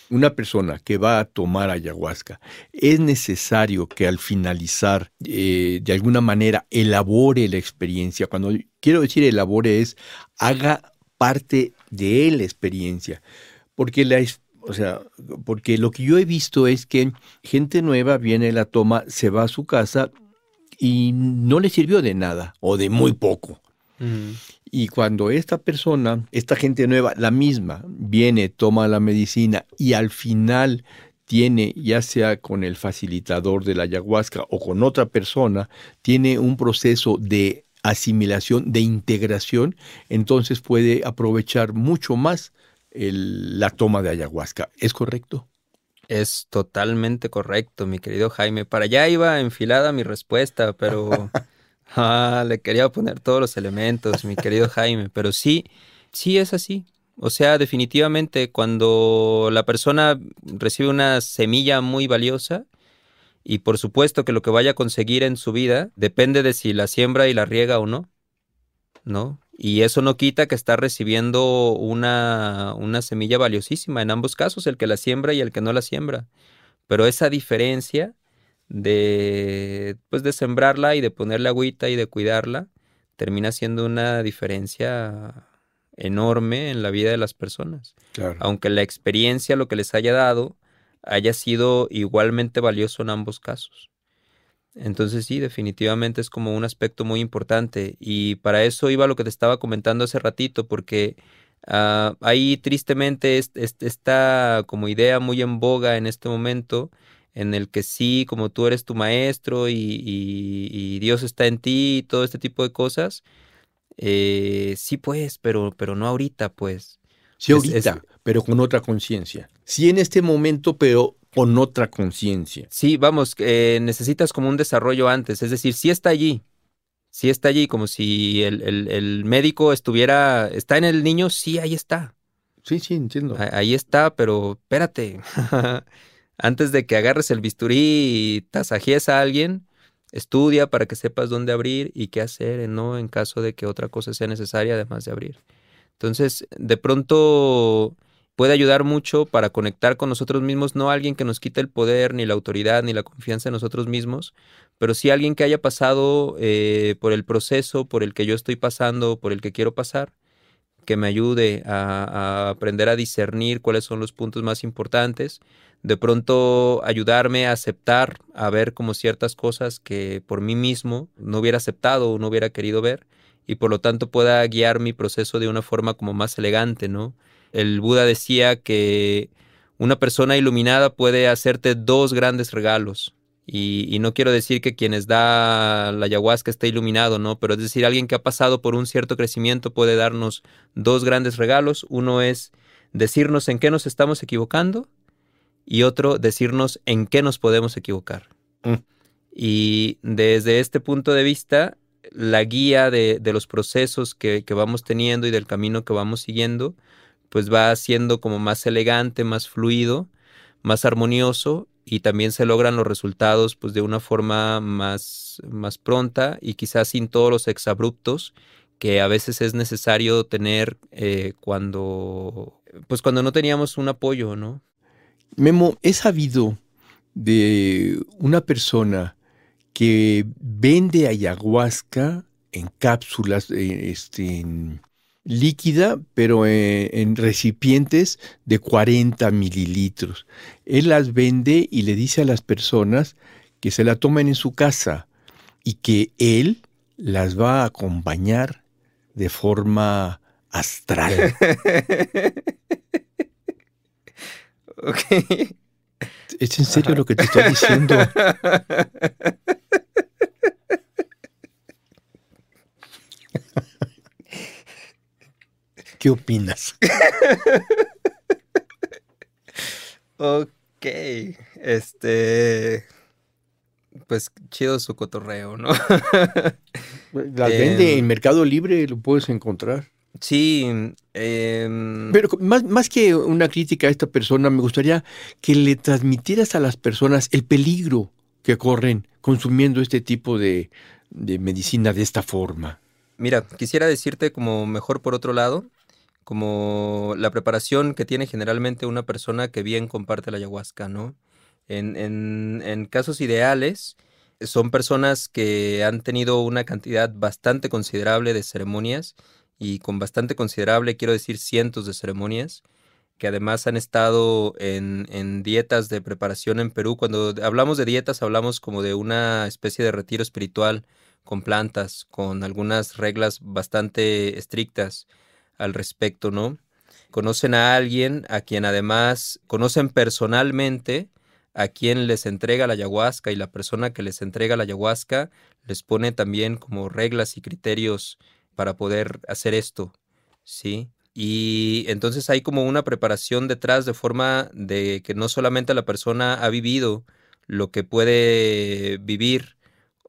una persona que va a tomar ayahuasca, es necesario que al finalizar, eh, de alguna manera, elabore la experiencia. Cuando quiero decir elabore es haga parte de la experiencia. Porque la o sea, porque lo que yo he visto es que gente nueva viene, la toma, se va a su casa y no le sirvió de nada o de muy poco. Y cuando esta persona, esta gente nueva, la misma, viene, toma la medicina y al final tiene, ya sea con el facilitador de la ayahuasca o con otra persona, tiene un proceso de asimilación, de integración, entonces puede aprovechar mucho más la toma de ayahuasca. ¿Es correcto? Es totalmente correcto, mi querido Jaime. Para allá iba enfilada mi respuesta, pero (laughs) ah, le quería poner todos los elementos, mi querido (laughs) Jaime. Pero sí, sí es así. O sea, definitivamente cuando la persona recibe una semilla muy valiosa, y por supuesto que lo que vaya a conseguir en su vida depende de si la siembra y la riega o no, ¿no? Y eso no quita que está recibiendo una, una semilla valiosísima en ambos casos, el que la siembra y el que no la siembra. Pero esa diferencia de, pues de sembrarla y de ponerle agüita y de cuidarla, termina siendo una diferencia enorme en la vida de las personas. Aunque la experiencia, lo que les haya dado, haya sido igualmente valioso en ambos casos. Entonces sí, definitivamente es como un aspecto muy importante y para eso iba lo que te estaba comentando hace ratito, porque uh, ahí tristemente está como idea muy en boga en este momento, en el que sí, como tú eres tu maestro y, Dios está en ti y todo este tipo de cosas, eh, sí pues, pero, pero no ahorita pues. Sí ahorita, pero con otra conciencia. Sí en este momento, pero con otra conciencia. Sí, vamos, eh, necesitas como un desarrollo antes, es decir, si está allí, si está allí, como si el, médico estuviera, está en el niño, sí, ahí está. Sí, sí, entiendo. Ahí está, pero espérate, (laughs) antes de que agarres el bisturí y tasajees a alguien, estudia para que sepas dónde abrir y qué hacer, ¿no? En caso de que otra cosa sea necesaria además de abrir. Entonces, de pronto puede ayudar mucho para conectar con nosotros mismos, no alguien que nos quite el poder, ni la autoridad, ni la confianza en nosotros mismos, pero sí alguien que haya pasado eh, por el proceso por el que yo estoy pasando, por el que quiero pasar, que me ayude a, aprender a discernir cuáles son los puntos más importantes, de pronto ayudarme a aceptar, a ver como ciertas cosas que por mí mismo no hubiera aceptado o no hubiera querido ver, y por lo tanto pueda guiar mi proceso de una forma como más elegante, ¿no? El Buda decía que una persona iluminada puede hacerte dos grandes regalos. Y, no quiero decir que quienes da la ayahuasca esté iluminado, ¿no? Pero es decir, alguien que ha pasado por un cierto crecimiento puede darnos dos grandes regalos. Uno es decirnos en qué nos estamos equivocando y otro decirnos en qué nos podemos equivocar. Mm. Y desde este punto de vista, la guía de, los procesos que, que, vamos teniendo y del camino que vamos siguiendo, pues va siendo como más elegante, más fluido, más armonioso y también se logran los resultados pues de una forma más, más pronta y quizás sin todos los exabruptos que a veces es necesario tener eh, cuando pues cuando no teníamos un apoyo, ¿no? Memo, he sabido de una persona que vende ayahuasca en cápsulas, eh, este, en, líquida, pero en, recipientes de 40 mililitros. Él las vende y le dice a las personas que se la tomen en su casa y que él las va a acompañar de forma astral. (laughs) ¿Es en serio lo que te estoy diciendo? (laughs) ¿Qué opinas? (laughs) ok, este... Pues chido su cotorreo, ¿no? (laughs) La vende en em, Mercado Libre, lo puedes encontrar. Sí. Em, Pero más, más, que una crítica a esta persona, me gustaría que le transmitieras a las personas el peligro que corren consumiendo este tipo de, de medicina de esta forma. Mira, quisiera decirte como mejor por otro lado, como la preparación que tiene generalmente una persona que bien comparte la ayahuasca, ¿no? En, en, casos ideales, son personas que han tenido una cantidad bastante considerable de ceremonias y con bastante considerable, quiero decir cientos de ceremonias, que además han estado en, en, dietas de preparación en Perú. Cuando hablamos de dietas, hablamos como de una especie de retiro espiritual con plantas, con algunas reglas bastante estrictas al respecto, ¿no? Conocen a alguien a quien además conocen personalmente a quien les entrega la ayahuasca y la persona que les entrega la ayahuasca les pone también como reglas y criterios para poder hacer esto, ¿sí? Y entonces hay como una preparación detrás de forma de que no solamente la persona ha vivido lo que puede vivir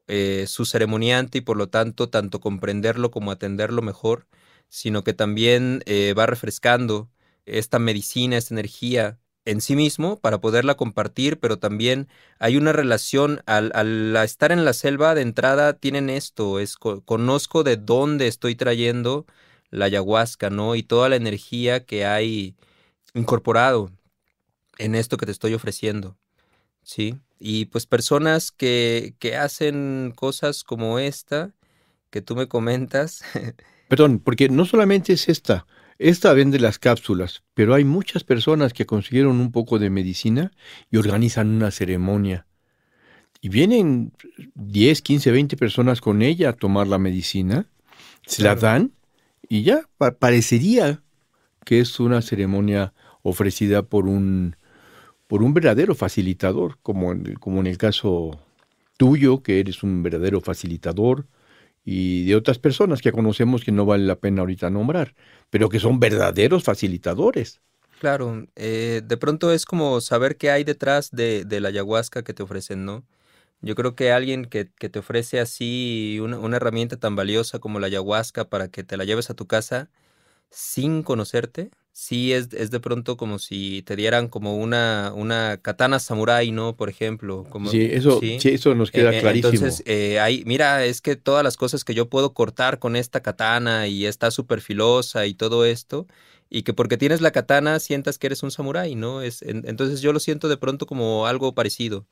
eh, su ceremoniante y por lo tanto tanto comprenderlo como atenderlo mejor, sino que también eh, va refrescando esta medicina, esta energía en sí mismo para poderla compartir, pero también hay una relación al, al estar en la selva de entrada tienen esto, es conozco de dónde estoy trayendo la ayahuasca, ¿no? Y toda la energía que hay incorporado en esto que te estoy ofreciendo, ¿sí? Y pues personas que, que hacen cosas como esta que tú me comentas. (laughs) Perdón, porque no solamente es esta, esta vende las cápsulas, pero hay muchas personas que consiguieron un poco de medicina y organizan una ceremonia. Y vienen 10, 15, 20 personas con ella a tomar la medicina, se la dan y ya parecería que es una ceremonia ofrecida por un, por un verdadero facilitador, como en, como en el caso tuyo, que eres un verdadero facilitador, y de otras personas que conocemos que no vale la pena ahorita nombrar, pero que son verdaderos facilitadores. Claro, eh, de pronto es como saber qué hay detrás de, de, la ayahuasca que te ofrecen, ¿no? Yo creo que alguien que, te ofrece así una, una, herramienta tan valiosa como la ayahuasca para que te la lleves a tu casa sin conocerte, sí es, es de pronto como si te dieran como una, una katana samurai, ¿no? Por ejemplo. Como, sí, eso, ¿sí? eso nos queda eh, clarísimo. Entonces, eh, hay, mira, es que todas las cosas que yo puedo cortar con esta katana y está súper filosa y todo esto, y que porque tienes la katana sientas que eres un samurái, ¿no? Es, en, entonces yo lo siento de pronto como algo parecido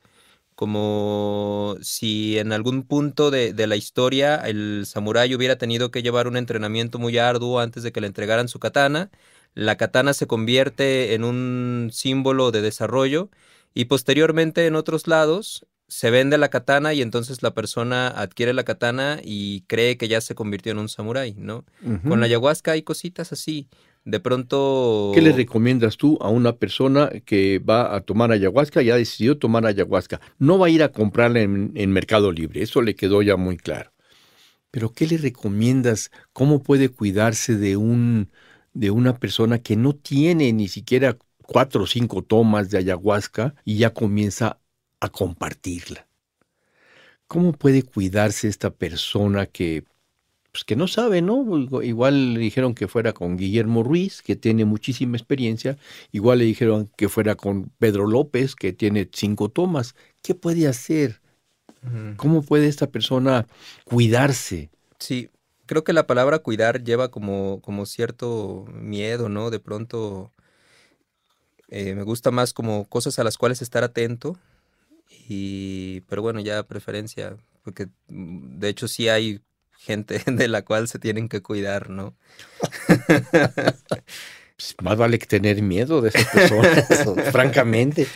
como si en algún punto de, de, la historia el samurái hubiera tenido que llevar un entrenamiento muy arduo antes de que le entregaran su katana. La katana se convierte en un símbolo de desarrollo y posteriormente en otros lados se vende la katana y entonces la persona adquiere la katana y cree que ya se convirtió en un samurái, ¿no? Uh -huh. Con la ayahuasca hay cositas así de pronto... ¿Qué le recomiendas tú a una persona que va a tomar ayahuasca y ha decidido tomar ayahuasca? No va a ir a comprarla en, en Mercado Libre, eso le quedó ya muy claro. Pero ¿qué le recomiendas? ¿Cómo puede cuidarse de, un, de una persona que no tiene ni siquiera cuatro o cinco tomas de ayahuasca y ya comienza a compartirla? ¿Cómo puede cuidarse esta persona que pues que no sabe, ¿no? Igual le dijeron que fuera con Guillermo Ruiz, que tiene muchísima experiencia, igual le dijeron que fuera con Pedro López, que tiene cinco tomas. ¿Qué puede hacer? ¿Cómo puede esta persona cuidarse? Sí, creo que la palabra cuidar lleva como, como cierto miedo, ¿no? De pronto eh, me gusta más como cosas a las cuales estar atento. Y, pero bueno, ya preferencia, porque mm, de hecho sí hay gente (laughs) de la cual se tienen que cuidar, ¿no? (laughs) Pues más vale que tener miedo de esas personas, (laughs) francamente.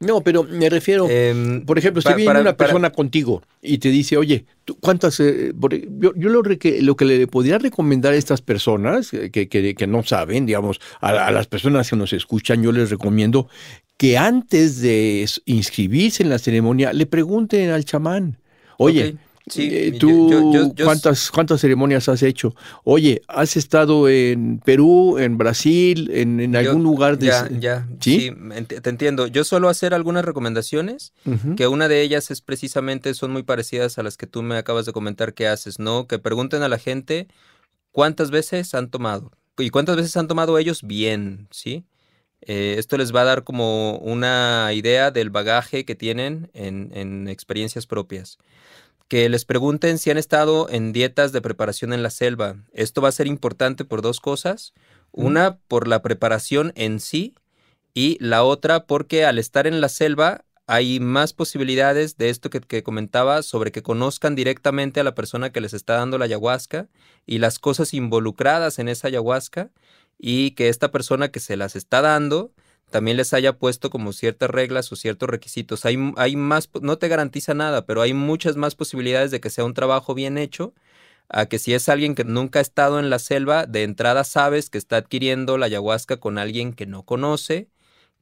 No, pero me refiero, eh, por ejemplo, si viene para, una persona para... contigo y te dice, oye, ¿cuántas? Eh, yo, yo lo, que, lo, que, le podría recomendar a estas personas eh, que, que, que no saben, digamos, a, a, las personas que nos escuchan, yo les recomiendo que antes de inscribirse en la ceremonia le pregunten al chamán, oye, okay Sí, eh, ¿Tú yo, yo, yo, ¿cuántas, cuántas ceremonias has hecho? Oye, ¿has estado en Perú, en Brasil, en, en algún lugar de... Ya, ya, ¿Sí? sí te entiendo. Yo suelo hacer algunas recomendaciones, uh -huh. que una de ellas es precisamente, son muy parecidas a las que tú me acabas de comentar que haces, ¿no? Que pregunten a la gente cuántas veces han tomado y cuántas veces han tomado ellos bien, ¿sí? Eh, esto les va a dar como una idea del bagaje que tienen en, en experiencias propias que les pregunten si han estado en dietas de preparación en la selva. Esto va a ser importante por dos cosas. Una, por la preparación en sí y la otra porque al estar en la selva hay más posibilidades de esto que, que, comentaba sobre que conozcan directamente a la persona que les está dando la ayahuasca y las cosas involucradas en esa ayahuasca y que esta persona que se las está dando también les haya puesto como ciertas reglas o ciertos requisitos. Hay, hay más, no te garantiza nada, pero hay muchas más posibilidades de que sea un trabajo bien hecho a que si es alguien que nunca ha estado en la selva, de entrada sabes que está adquiriendo la ayahuasca con alguien que no conoce,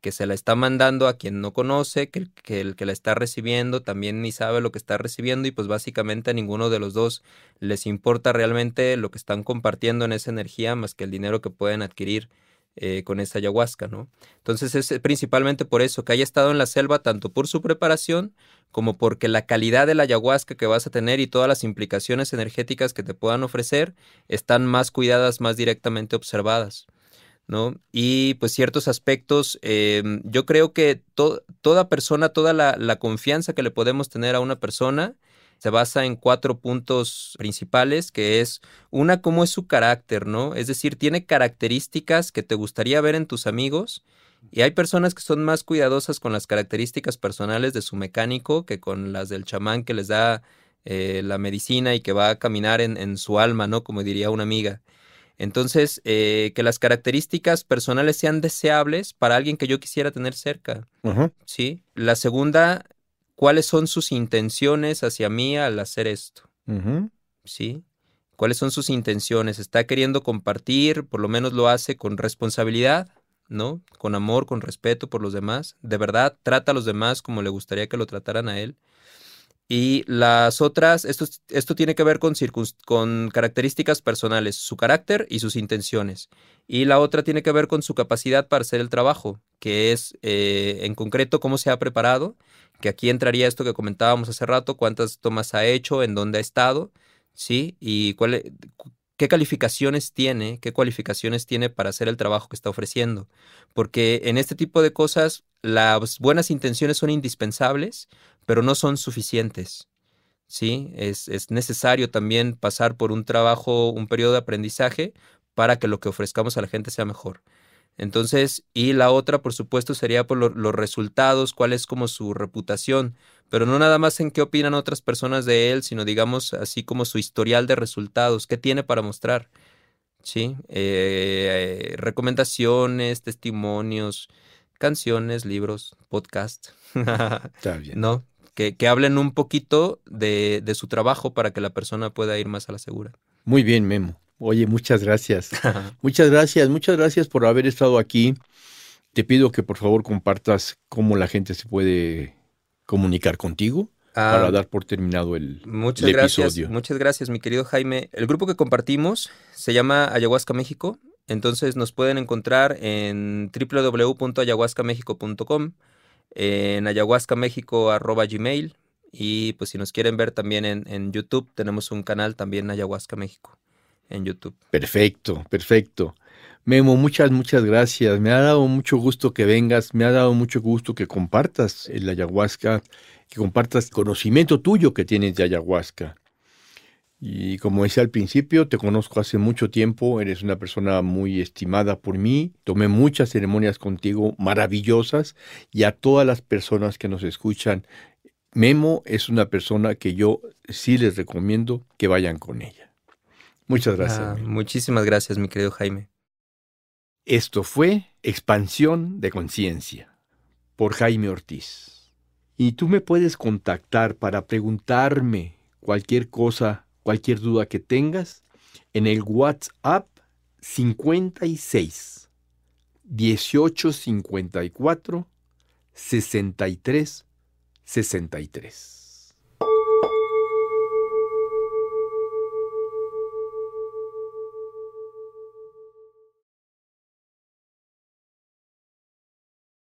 que se la está mandando a quien no conoce, que, que, el que la está recibiendo también ni sabe lo que está recibiendo y pues básicamente a ninguno de los dos les importa realmente lo que están compartiendo en esa energía más que el dinero que pueden adquirir eh, con esa ayahuasca, ¿no? Entonces es eh, principalmente por eso, que haya estado en la selva, tanto por su preparación como porque la calidad de la ayahuasca que vas a tener y todas las implicaciones energéticas que te puedan ofrecer están más cuidadas, más directamente observadas. ¿no? Y pues ciertos aspectos, em, yo creo que toda persona, toda la, confianza que le podemos tener a una persona se basa en cuatro puntos principales, que es una, cómo es su carácter, ¿no? Es decir, tiene características que te gustaría ver en tus amigos. Y hay personas que son más cuidadosas con las características personales de su mecánico que con las del chamán que les da eh, la medicina y que va a caminar en, su alma, ¿no? Como diría una amiga. Entonces, eh, que las características personales sean deseables para alguien que yo quisiera tener cerca. Sí. La segunda cuáles son sus intenciones hacia mí al hacer esto. ¿Sí? ¿Cuáles son sus intenciones? ¿Está queriendo compartir? Por lo menos lo hace con responsabilidad, ¿no? Con amor, con respeto por los demás. De verdad, trata a los demás como le gustaría que lo trataran a él. Y las otras, esto, esto tiene que ver con, con características personales, su carácter y sus intenciones. Y la otra tiene que ver con su capacidad para hacer el trabajo, que es eh, en concreto cómo se ha preparado que aquí entraría esto que comentábamos hace rato, cuántas tomas ha hecho, en dónde ha estado, ¿sí? Y e, qué calificaciones tiene, qué cualificaciones tiene para hacer el trabajo que está ofreciendo. Porque en este tipo de cosas las buenas intenciones son indispensables, pero no son suficientes. ¿sí? Es, es, necesario también pasar por un trabajo, un periodo de aprendizaje para que lo que ofrezcamos a la gente sea mejor. Entonces, y la otra, por supuesto, sería por los resultados, cuál es como su reputación, pero no nada más en qué opinan otras personas de él, sino digamos así como su historial de resultados, qué tiene para mostrar, ¿sí? Eh, recomendaciones, testimonios, canciones, libros, podcast, (laughs) Está bien. ¿no? Que, que hablen un poquito de, de su trabajo para que la persona pueda ir más a la segura. Muy bien, Memo. Oye, muchas gracias. (laughs) muchas gracias, muchas gracias por haber estado aquí. Te pido que por favor compartas cómo la gente se puede comunicar contigo para ah, dar por terminado el, muchas gracias, Muchas gracias, mi querido Jaime. El grupo que compartimos se llama Ayahuasca México. Entonces nos pueden encontrar en www.ayahuascamexico.com, en ayahuascamexico.gmail y pues si nos quieren ver también en, en YouTube tenemos un canal también Ayahuasca México en YouTube. Perfecto, perfecto. Memo, muchas, muchas gracias. Me ha dado mucho gusto que vengas, me ha dado mucho gusto que compartas el ayahuasca, que compartas conocimiento tuyo que tienes de ayahuasca. Y como decía al principio, te conozco hace mucho tiempo, eres una persona muy estimada por mí, tomé muchas ceremonias contigo maravillosas y a todas las personas que nos escuchan, Memo es una persona que yo sí les recomiendo que vayan con ella. Muchas gracias. Ah, muchísimas gracias, mi querido Jaime. Esto fue Expansión de Conciencia por Jaime Ortiz. Y tú me puedes contactar para preguntarme cualquier cosa, cualquier duda que tengas en el WhatsApp 56 1854 63 63.